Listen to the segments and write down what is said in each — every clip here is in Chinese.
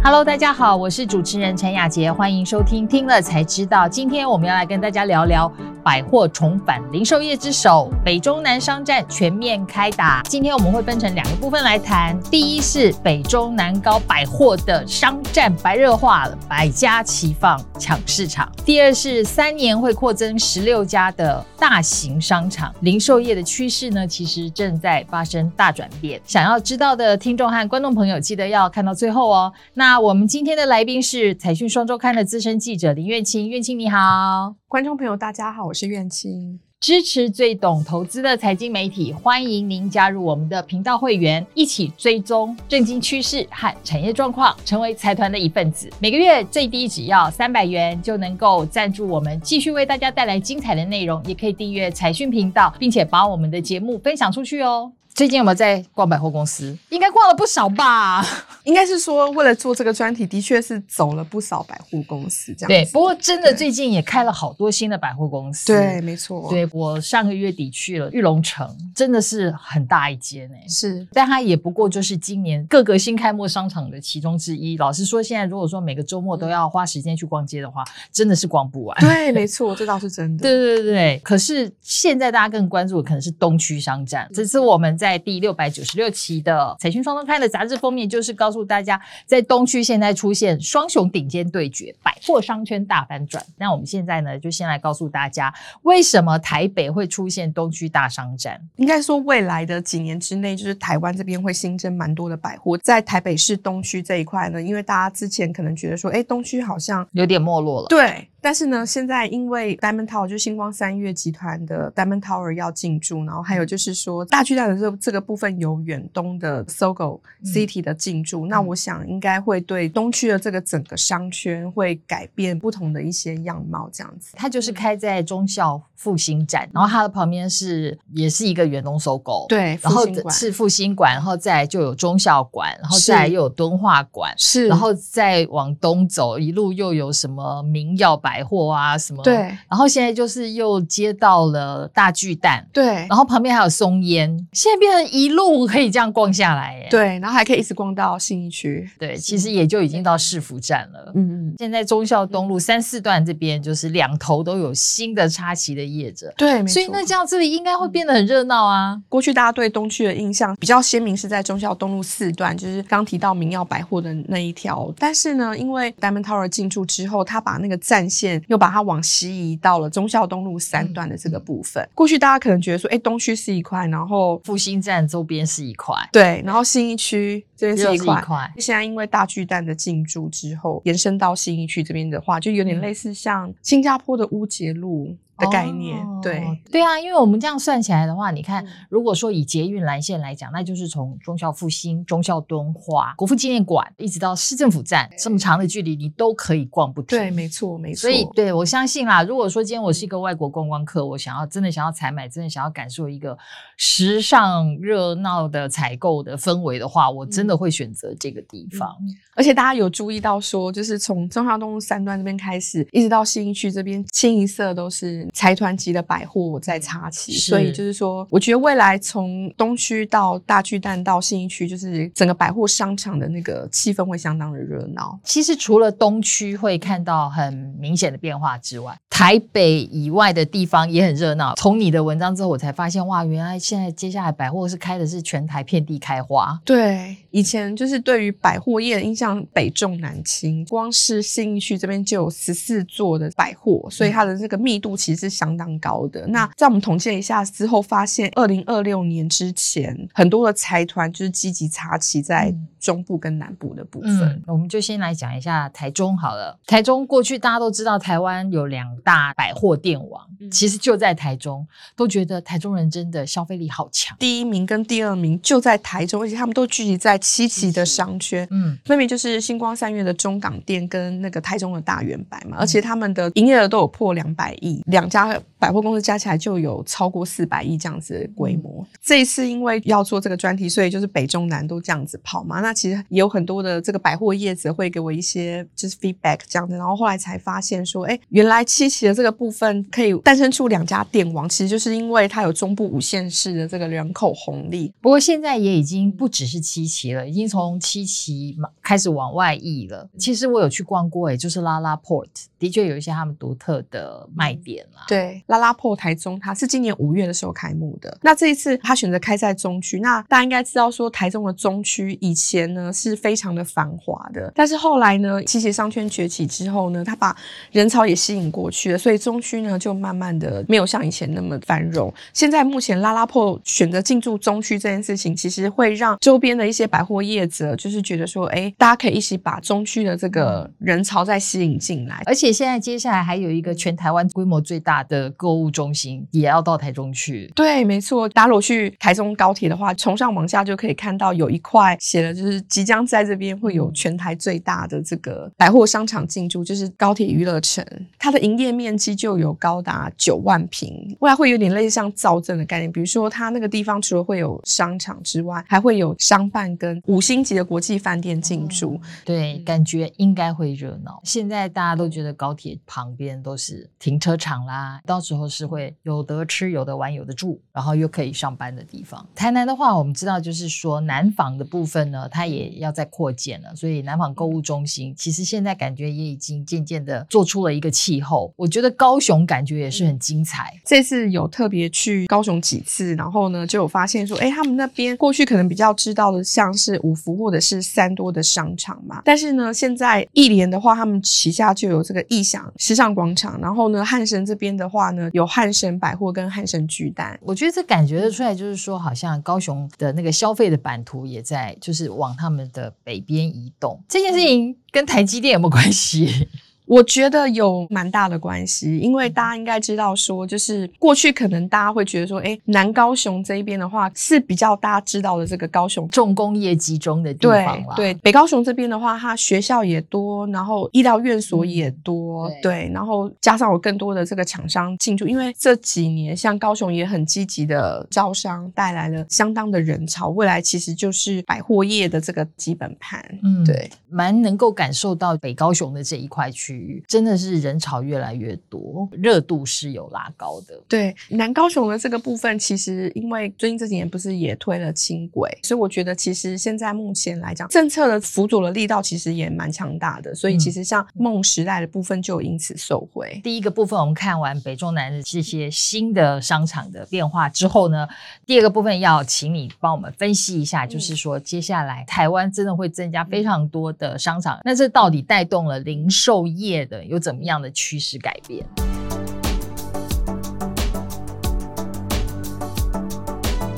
Hello，大家好，我是主持人陈雅洁，欢迎收听听了才知道。今天我们要来跟大家聊聊百货重返零售业之首，北中南商战全面开打。今天我们会分成两个部分来谈，第一是北中南高百货的商战白热化了，百家齐放抢市场；第二是三年会扩增十六家的大型商场，零售业的趋势呢，其实正在发生大转变。想要知道的听众和观众朋友，记得要看到最后哦。那我们今天的来宾是财讯双周刊的资深记者林月清，月清你好，观众朋友大家好，我是是苑青，支持最懂投资的财经媒体，欢迎您加入我们的频道会员，一起追踪政经趋势和产业状况，成为财团的一份子。每个月最低只要三百元就能够赞助我们，继续为大家带来精彩的内容，也可以订阅财讯频道，并且把我们的节目分享出去哦。最近有没有在逛百货公司？应该逛了不少吧。应该是说，为了做这个专题，的确是走了不少百货公司这样。对，不过真的最近也开了好多新的百货公司。对，没错。对，我上个月底去了玉龙城，真的是很大一间诶。是，但它也不过就是今年各个新开幕商场的其中之一。老实说，现在如果说每个周末都要花时间去逛街的话，真的是逛不完。对，没错，这倒是真的。对对对对。可是现在大家更关注的可能是东区商战，这次我们在。在第六百九十六期的财讯双周刊的杂志封面，就是告诉大家，在东区现在出现双雄顶尖对决，百货商圈大翻转。那我们现在呢，就先来告诉大家，为什么台北会出现东区大商战？应该说，未来的几年之内，就是台湾这边会新增蛮多的百货，在台北市东区这一块呢，因为大家之前可能觉得说，哎，东区好像有点没落了，对。但是呢，现在因为 Diamond Tower 就星光三月集团的 Diamond Tower 要进驻，然后还有就是说大巨蛋的这这个部分有远东的 SOGO City 的进驻，嗯，那我想应该会对东区的这个整个商圈会改变不同的一些样貌，这样子。它就是开在中校复兴站，然后它的旁边是也是一个远东 SOGO，对，然后是复兴馆，然后再就有中校馆，然后再又有敦化馆，是，然后再往东走一路又有什么明耀百货啊什么，对，然后现在就是又接到了大巨蛋，对，然后旁边还有松烟，现在变成一路可以这样逛下来，耶。对，然后还可以一直逛到信义区，对，其实也就已经到市府站了，嗯嗯，现在忠孝东路三四段这边就是两头都有新的插旗的业者，对，所以那这样这里应该会变得很热闹啊。过去大家对东区的印象比较鲜明是在忠孝东路四段，就是刚提到明耀百货的那一条，但是呢，因为 Diamond Tower 进驻之后，他把那个战线又把它往西移到了忠孝东路三段的这个部分。嗯、过去大家可能觉得说，哎，东区是一块，然后复兴站周边是一块，对，然后新一区这边是一块。一块现在因为大巨蛋的进驻之后，延伸到新一区这边的话，就有点类似像新加坡的乌节路。的概念，哦、对对啊，因为我们这样算起来的话，你看，如果说以捷运蓝线来讲，那就是从忠孝复兴、忠孝敦化、国父纪念馆一直到市政府站这么长的距离，你都可以逛不停。对，没错，没错。所以，对我相信啦，如果说今天我是一个外国观光客，我想要真的想要采买，真的想要感受一个时尚热闹的采购的氛围的话，我真的会选择这个地方。嗯、而且大家有注意到说，就是从中孝东路三段这边开始，一直到信义区这边，清一色都是。财团级的百货在插旗，所以就是说，我觉得未来从东区到大巨蛋到信义区，就是整个百货商场的那个气氛会相当的热闹。其实除了东区会看到很明显的变化之外，台北以外的地方也很热闹。从你的文章之后，我才发现哇，原来现在接下来百货是开的是全台遍地开花。对，以前就是对于百货业的印象北重南轻，光是信义区这边就有十四座的百货，所以它的这个密度其实。是相当高的。那在我们统计了一下之后，发现二零二六年之前，很多的财团就是积极插旗在中部跟南部的部分。嗯，我们就先来讲一下台中好了。台中过去大家都知道，台湾有两大百货店王，其实就在台中，都觉得台中人真的消费力好强。第一名跟第二名就在台中，而且他们都聚集在七期的商圈。嗯，分别就是星光三月的中港店跟那个台中的大圆百嘛，而且他们的营业额都有破两百亿两。两家百货公司加起来就有超过四百亿这样子的规模。嗯、这一次因为要做这个专题，所以就是北中南都这样子跑嘛。那其实也有很多的这个百货业者会给我一些就是 feedback 这样子，然后后来才发现说，哎，原来七期的这个部分可以诞生出两家店王，其实就是因为它有中部五县市的这个人口红利。不过现在也已经不只是七期了，已经从七期开始往外溢了。其实我有去逛过，哎，就是 LaLaport，的确有一些他们独特的卖点啦。对，LaLaport 台中，它是今年五月的时候开幕的。那这一次它选择开在中区，那大家应该知道说，台中的中区以前呢是非常的繁华的，但是后来呢，七期商圈崛起之后呢，它把人潮也吸引过去了，所以中区呢就慢慢的没有像以前那么繁荣。现在目前 LaLaport 选择进驻中区这件事情，其实会让周边的一些百货业者就是觉得说，哎，大家可以一起把中区的这个人潮再吸引进来。而且现在接下来还有一个全台湾规模最大的购物中心也要到台中去。对，没错。大家如果去台中高铁的话，从上往下就可以看到有一块写了，就是即将在这边会有全台最大的这个百货商场进驻，就是高铁娱乐城。它的营业面积就有高达九万平，未来会有点类似像造镇的概念。比如说，它那个地方除了会有商场之外，还会有商办跟五星级的国际饭店进驻。嗯，对，感觉应该会热闹。现在大家都觉得高铁旁边都是停车场啦，到时候是会有得吃、有得玩、有得住，然后又可以上班的地方。台南的话，我们知道就是说南纺的部分呢，它也要在扩建了，所以南纺购物中心其实现在感觉也已经渐渐的做出了一个气候。我觉得高雄感觉也是很精彩。这次有特别去高雄几次，然后呢就有发现说，哎，他们那边过去可能比较知道的像是五福或者是三多的商场嘛，但是呢现在一联的话，他们旗下就有这个义享时尚广场，然后呢汉神这边的话呢有汉神百货跟汉神巨蛋。我觉得这感觉得出来，就是说好像高雄的那个消费的版图也在就是往他们的北边移动。这件事情跟台积电有没有关系？我觉得有蛮大的关系，因为大家应该知道说，就是过去可能大家会觉得说，诶，南高雄这一边的话是比较大家知道的这个高雄重工业集中的地方对，对，北高雄这边的话，它学校也多，然后医疗院所也多，嗯、对，对，然后加上有更多的这个厂商进驻，因为这几年像高雄也很积极的招商，带来了相当的人潮，未来其实就是百货业的这个基本盘，嗯，对，蛮能够感受到北高雄的这一块区。真的是人潮越来越多，热度是有拉高的。对，南高雄的这个部分，其实因为最近这几年不是也推了轻轨，所以我觉得其实现在目前来讲，政策的辅佐的力道其实也蛮强大的。所以其实像梦时代的部分就因此受惠。嗯。第一个部分我们看完北中南的这些新的商场的变化之后呢，第二个部分要请你帮我们分析一下，就是说接下来台湾真的会增加非常多的商场，那这到底带动了零售业业的有怎么样的趋势改变？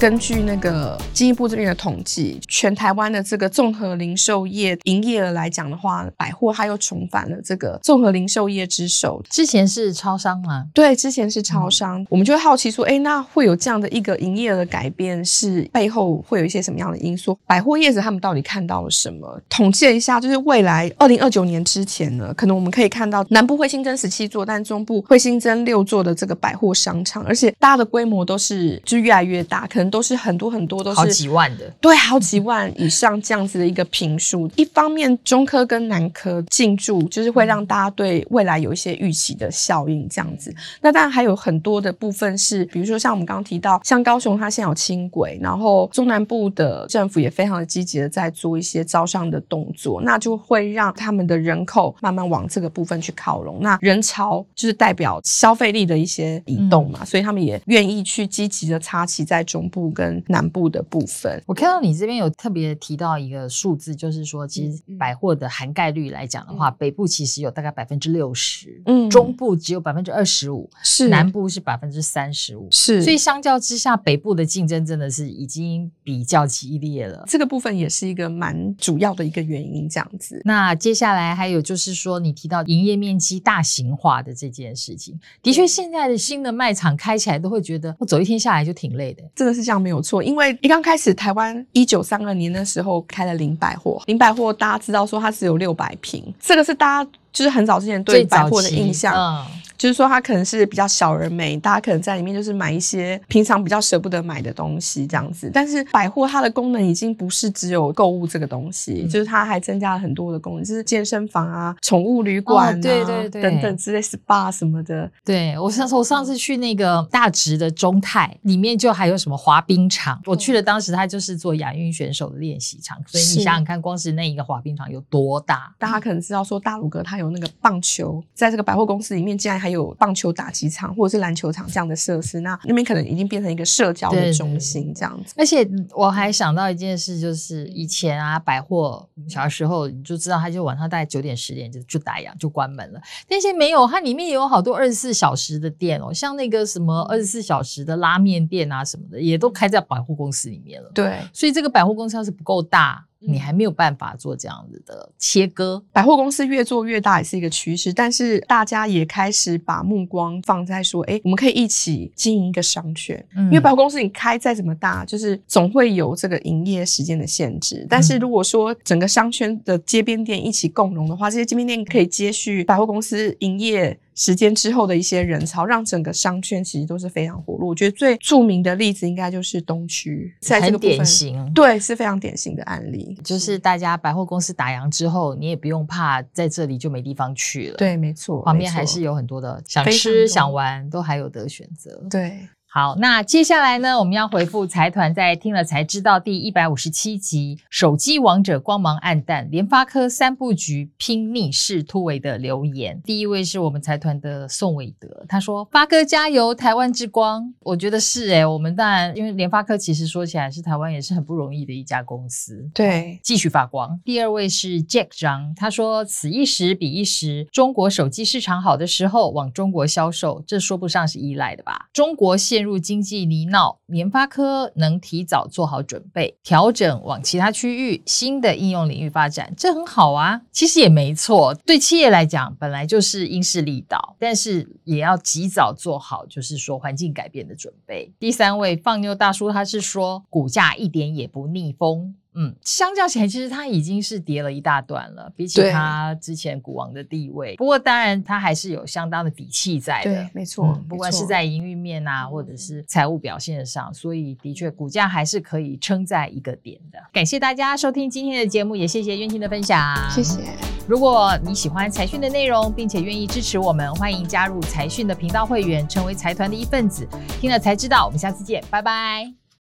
根据那个经济部这边的统计，全台湾的这个综合零售业营业额来讲的话，百货它又重返了这个综合零售业之首。之前是超商吗？对，之前是超商。嗯、我们就会好奇说，哎，那会有这样的一个营业额的改变，是背后会有一些什么样的因素？百货业者他们到底看到了什么？统计了一下，就是未来二零二九年之前呢，可能我们可以看到南部会新增十七座，但中部会新增六座的这个百货商场，而且大家的规模都是就越来越大，可能。都是很多很多都是好几万的，对，好几万以上这样子的一个评数。一方面，中科跟南科进驻，就是会让大家对未来有一些预期的效应，这样子。那当然还有很多的部分是，比如说像我们刚刚提到，像高雄它现在有轻轨，然后中南部的政府也非常的积极的在做一些招商的动作，那就会让他们的人口慢慢往这个部分去靠拢。那人潮就是代表消费力的一些移动嘛，嗯、所以他们也愿意去积极的插旗在中部。跟南部的部分，我看到你这边有特别提到一个数字，就是说，其实百货的涵盖率来讲的话，嗯、北部其实有大概百分之六十，嗯，中部只有百分之二十五，是南部是百分之三十五，是，所以相较之下，北部的竞争真的是已经比较激烈了。这个部分也是一个蛮主要的一个原因，这样子。那接下来还有就是说，你提到营业面积大型化的这件事情，的确，现在的新的卖场开起来都会觉得，我走一天下来就挺累的，真的是。这样没有错，因为一刚开始台湾一九三二年的时候开了林百货，林百货大家知道说它只有六百平，这个是大家就是很早之前对百货的印象。就是说它可能是比较小而美，大家可能在里面就是买一些平常比较舍不得买的东西这样子。但是百货它的功能已经不是只有购物这个东西，嗯、就是它还增加了很多的功能，就是健身房啊、宠物旅馆啊、哦、对对对等等之类 SPA 什么的。对，我上次我上次去那个大直的中泰里面就还有什么滑冰场，我去了当时它就是做亚运选手的练习场，所以你想想看，光是那一个滑冰场有多大？大家可能知道说大鲁哥他有那个棒球，在这个百货公司里面竟然还有棒球打击场或者是篮球场这样的设施，那那边可能已经变成一个社交的中心这样子。而且我还想到一件事，就是以前啊百货小时候你就知道，它就晚上大概九点十点就就打烊就关门了，但是没有，它里面也有好多二十四小时的店哦，像那个什么二十四小时的拉面店啊什么的，也都开在百货公司里面了。对，所以这个百货公司要是不够大。你还没有办法做这样子的切割。百货公司越做越大也是一个趋势，但是大家也开始把目光放在说，哎，我们可以一起经营一个商圈。嗯，因为百货公司你开再怎么大，就是总会有这个营业时间的限制。但是如果说整个商圈的街边店一起共荣的话，这些街边店可以接续百货公司营业时间之后的一些人潮，让整个商圈其实都是非常活络。我觉得最著名的例子应该就是东区，在这个典型，对，是非常典型的案例。就是大家百货公司打烊之后，你也不用怕在这里就没地方去了。对，没错，旁边还是有很多的想吃想玩，都还有得选择。对。好，那接下来呢，我们要回复财团在听了才知道第一百五十七集《手机王者光芒黯淡》，联发科三部局拼逆势突围的留言。第一位是我们财团的宋伟德，他说：“发哥加油，台湾之光。”我觉得是诶，我们当然因为联发科其实说起来是台湾也是很不容易的一家公司，对，继续发光。第二位是 Jack 张，他说：“此一时彼一时，中国手机市场好的时候往中国销售，这说不上是依赖的吧？中国现陷入经济泥淖，联发科能提早做好准备，调整往其他区域、新的应用领域发展，这很好啊。其实也没错，对企业来讲，本来就是因势利导，但是也要及早做好，就是说环境改变的准备。第三位放牛大叔，他是说股价一点也不逆风。嗯，相较起来，其实它已经是跌了一大段了，比起它之前股王的地位。不过，当然它还是有相当的底气在的。对，没错，不管是在营运面啊，或者是财务表现上，所以的确股价还是可以撑在一个点的。感谢大家收听今天的节目，也谢谢渊青的分享。谢谢。如果你喜欢财讯的内容，并且愿意支持我们，欢迎加入财讯的频道会员，成为财团的一份子。听了才知道，我们下次见，拜拜。